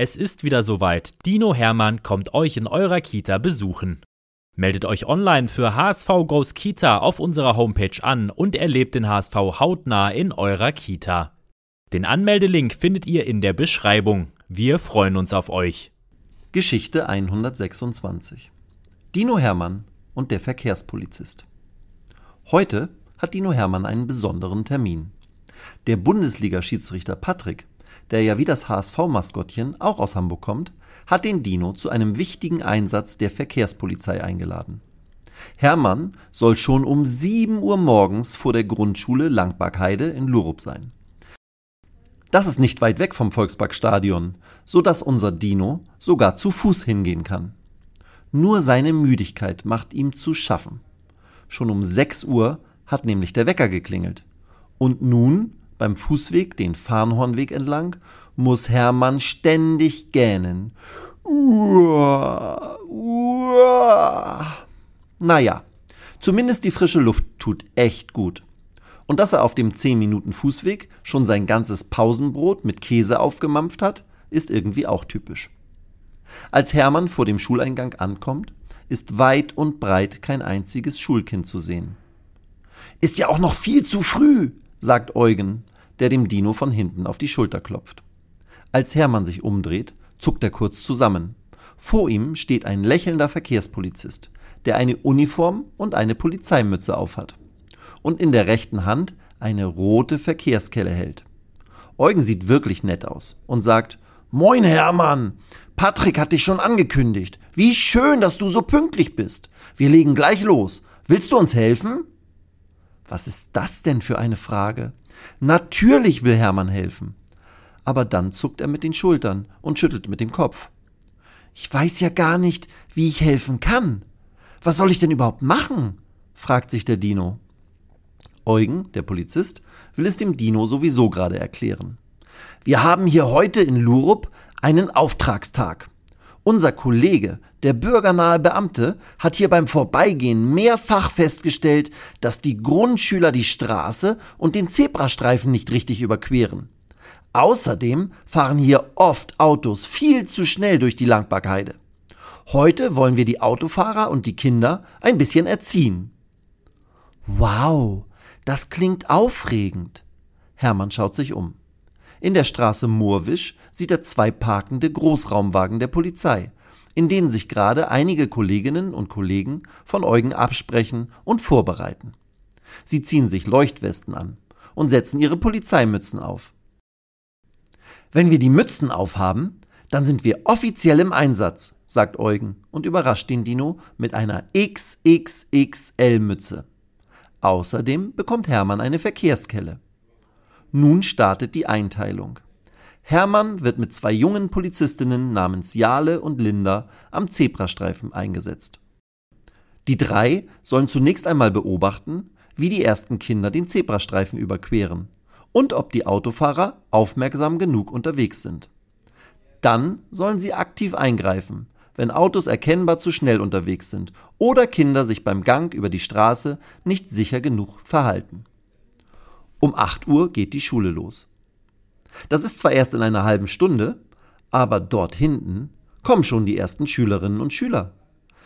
Es ist wieder soweit. Dino Hermann kommt euch in eurer Kita besuchen. Meldet euch online für HSV Goes Kita auf unserer Homepage an und erlebt den HSV hautnah in eurer Kita. Den Anmeldelink findet ihr in der Beschreibung. Wir freuen uns auf euch. Geschichte 126 Dino Hermann und der Verkehrspolizist. Heute hat Dino Hermann einen besonderen Termin. Der Bundesliga-Schiedsrichter Patrick der ja wie das HSV-Maskottchen auch aus Hamburg kommt, hat den Dino zu einem wichtigen Einsatz der Verkehrspolizei eingeladen. Hermann soll schon um 7 Uhr morgens vor der Grundschule Langbackheide in Lurup sein. Das ist nicht weit weg vom Volksparkstadion, so dass unser Dino sogar zu Fuß hingehen kann. Nur seine Müdigkeit macht ihm zu schaffen. Schon um 6 Uhr hat nämlich der Wecker geklingelt. Und nun beim Fußweg, den Farnhornweg entlang, muss Hermann ständig gähnen. Uah, uah. Naja, zumindest die frische Luft tut echt gut. Und dass er auf dem 10 Minuten Fußweg schon sein ganzes Pausenbrot mit Käse aufgemampft hat, ist irgendwie auch typisch. Als Hermann vor dem Schuleingang ankommt, ist weit und breit kein einziges Schulkind zu sehen. Ist ja auch noch viel zu früh, sagt Eugen, der dem Dino von hinten auf die Schulter klopft. Als Hermann sich umdreht, zuckt er kurz zusammen. Vor ihm steht ein lächelnder Verkehrspolizist, der eine Uniform und eine Polizeimütze aufhat und in der rechten Hand eine rote Verkehrskelle hält. Eugen sieht wirklich nett aus und sagt, Moin Hermann, Patrick hat dich schon angekündigt. Wie schön, dass du so pünktlich bist. Wir legen gleich los. Willst du uns helfen? Was ist das denn für eine Frage? Natürlich will Hermann helfen. Aber dann zuckt er mit den Schultern und schüttelt mit dem Kopf. Ich weiß ja gar nicht, wie ich helfen kann. Was soll ich denn überhaupt machen? fragt sich der Dino. Eugen, der Polizist, will es dem Dino sowieso gerade erklären. Wir haben hier heute in Lurup einen Auftragstag. Unser Kollege, der bürgernahe Beamte, hat hier beim Vorbeigehen mehrfach festgestellt, dass die Grundschüler die Straße und den Zebrastreifen nicht richtig überqueren. Außerdem fahren hier oft Autos viel zu schnell durch die Langbackheide. Heute wollen wir die Autofahrer und die Kinder ein bisschen erziehen. Wow, das klingt aufregend. Hermann schaut sich um. In der Straße Moorwisch sieht er zwei parkende Großraumwagen der Polizei, in denen sich gerade einige Kolleginnen und Kollegen von Eugen absprechen und vorbereiten. Sie ziehen sich Leuchtwesten an und setzen ihre Polizeimützen auf. Wenn wir die Mützen aufhaben, dann sind wir offiziell im Einsatz, sagt Eugen und überrascht den Dino mit einer XXXL-Mütze. Außerdem bekommt Hermann eine Verkehrskelle. Nun startet die Einteilung. Hermann wird mit zwei jungen Polizistinnen namens Jale und Linda am Zebrastreifen eingesetzt. Die drei sollen zunächst einmal beobachten, wie die ersten Kinder den Zebrastreifen überqueren und ob die Autofahrer aufmerksam genug unterwegs sind. Dann sollen sie aktiv eingreifen, wenn Autos erkennbar zu schnell unterwegs sind oder Kinder sich beim Gang über die Straße nicht sicher genug verhalten. Um 8 Uhr geht die Schule los. Das ist zwar erst in einer halben Stunde, aber dort hinten kommen schon die ersten Schülerinnen und Schüler.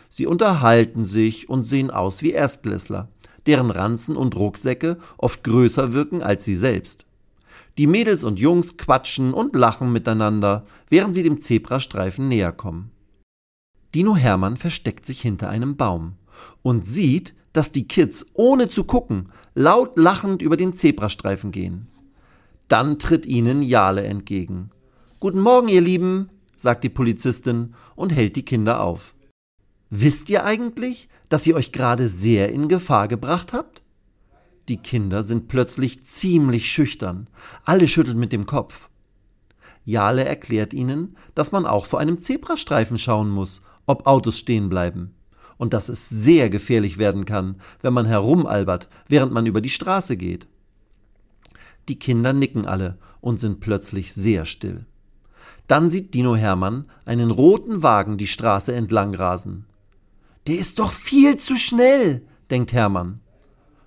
Sie unterhalten sich und sehen aus wie Erstklässler, deren Ranzen und Rucksäcke oft größer wirken als sie selbst. Die Mädels und Jungs quatschen und lachen miteinander, während sie dem Zebrastreifen näher kommen. Dino Hermann versteckt sich hinter einem Baum und sieht, dass die Kids ohne zu gucken laut lachend über den Zebrastreifen gehen. Dann tritt ihnen Jale entgegen. Guten Morgen, ihr Lieben, sagt die Polizistin und hält die Kinder auf. Wisst ihr eigentlich, dass ihr euch gerade sehr in Gefahr gebracht habt? Die Kinder sind plötzlich ziemlich schüchtern. Alle schütteln mit dem Kopf. Jale erklärt ihnen, dass man auch vor einem Zebrastreifen schauen muss, ob Autos stehen bleiben und dass es sehr gefährlich werden kann, wenn man herumalbert, während man über die Straße geht. Die Kinder nicken alle und sind plötzlich sehr still. Dann sieht Dino Hermann einen roten Wagen die Straße entlang rasen. Der ist doch viel zu schnell, denkt Hermann.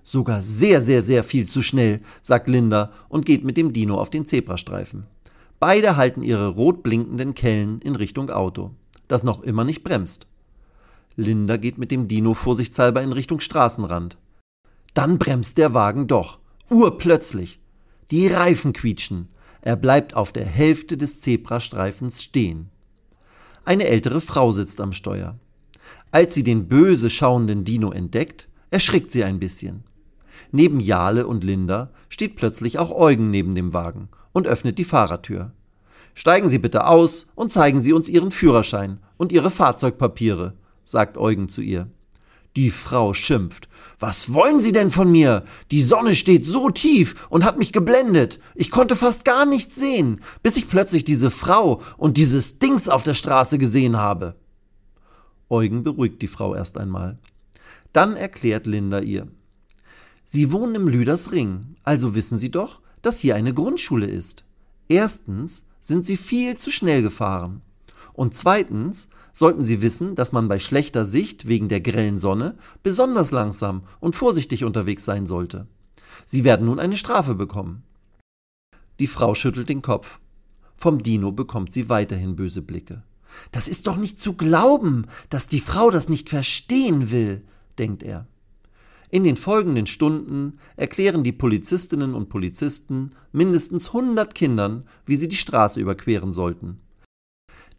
Sogar sehr, sehr, sehr viel zu schnell, sagt Linda und geht mit dem Dino auf den Zebrastreifen. Beide halten ihre rot blinkenden Kellen in Richtung Auto, das noch immer nicht bremst. Linda geht mit dem Dino vorsichtshalber in Richtung Straßenrand. Dann bremst der Wagen doch, urplötzlich. Die Reifen quietschen. Er bleibt auf der Hälfte des Zebrastreifens stehen. Eine ältere Frau sitzt am Steuer. Als sie den böse schauenden Dino entdeckt, erschrickt sie ein bisschen. Neben Jale und Linda steht plötzlich auch Eugen neben dem Wagen und öffnet die Fahrertür. Steigen Sie bitte aus und zeigen Sie uns Ihren Führerschein und Ihre Fahrzeugpapiere, sagt Eugen zu ihr. Die Frau schimpft. Was wollen Sie denn von mir? Die Sonne steht so tief und hat mich geblendet. Ich konnte fast gar nichts sehen, bis ich plötzlich diese Frau und dieses Dings auf der Straße gesehen habe. Eugen beruhigt die Frau erst einmal. Dann erklärt Linda ihr. Sie wohnen im Lüdersring, also wissen Sie doch, dass hier eine Grundschule ist. Erstens sind Sie viel zu schnell gefahren. Und zweitens sollten Sie wissen, dass man bei schlechter Sicht wegen der grellen Sonne besonders langsam und vorsichtig unterwegs sein sollte. Sie werden nun eine Strafe bekommen. Die Frau schüttelt den Kopf. Vom Dino bekommt sie weiterhin böse Blicke. Das ist doch nicht zu glauben, dass die Frau das nicht verstehen will, denkt er. In den folgenden Stunden erklären die Polizistinnen und Polizisten mindestens 100 Kindern, wie sie die Straße überqueren sollten.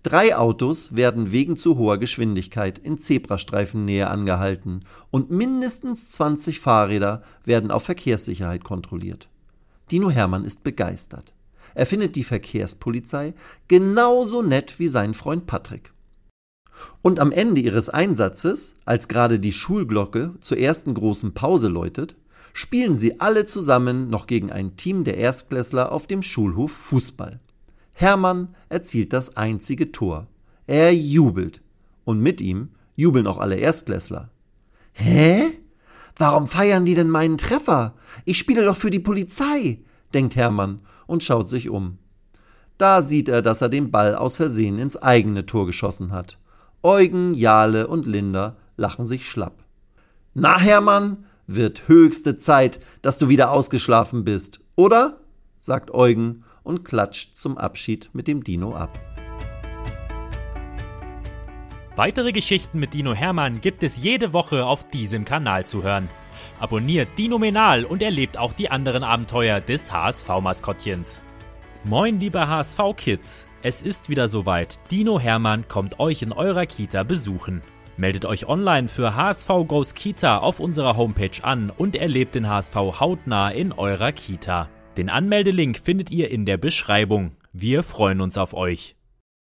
Drei Autos werden wegen zu hoher Geschwindigkeit in Zebrastreifennähe angehalten und mindestens 20 Fahrräder werden auf Verkehrssicherheit kontrolliert. Dino Hermann ist begeistert. Er findet die Verkehrspolizei genauso nett wie sein Freund Patrick. Und am Ende ihres Einsatzes, als gerade die Schulglocke zur ersten großen Pause läutet, spielen sie alle zusammen noch gegen ein Team der Erstklässler auf dem Schulhof Fußball. Hermann erzielt das einzige Tor. Er jubelt. Und mit ihm jubeln auch alle Erstklässler. Hä? Warum feiern die denn meinen Treffer? Ich spiele doch für die Polizei, denkt Hermann und schaut sich um. Da sieht er, dass er den Ball aus Versehen ins eigene Tor geschossen hat. Eugen, Jale und Linda lachen sich schlapp. Na, Hermann, wird höchste Zeit, dass du wieder ausgeschlafen bist, oder? sagt Eugen und klatscht zum Abschied mit dem Dino ab. Weitere Geschichten mit Dino Hermann gibt es jede Woche auf diesem Kanal zu hören. Abonniert Dino Menal und erlebt auch die anderen Abenteuer des HSV-Maskottchens. Moin, liebe HSV-Kids! Es ist wieder soweit. Dino Hermann kommt euch in eurer Kita besuchen. Meldet euch online für HSV Goes Kita auf unserer Homepage an und erlebt den HSV hautnah in eurer Kita. Den Anmeldelink findet ihr in der Beschreibung. Wir freuen uns auf euch.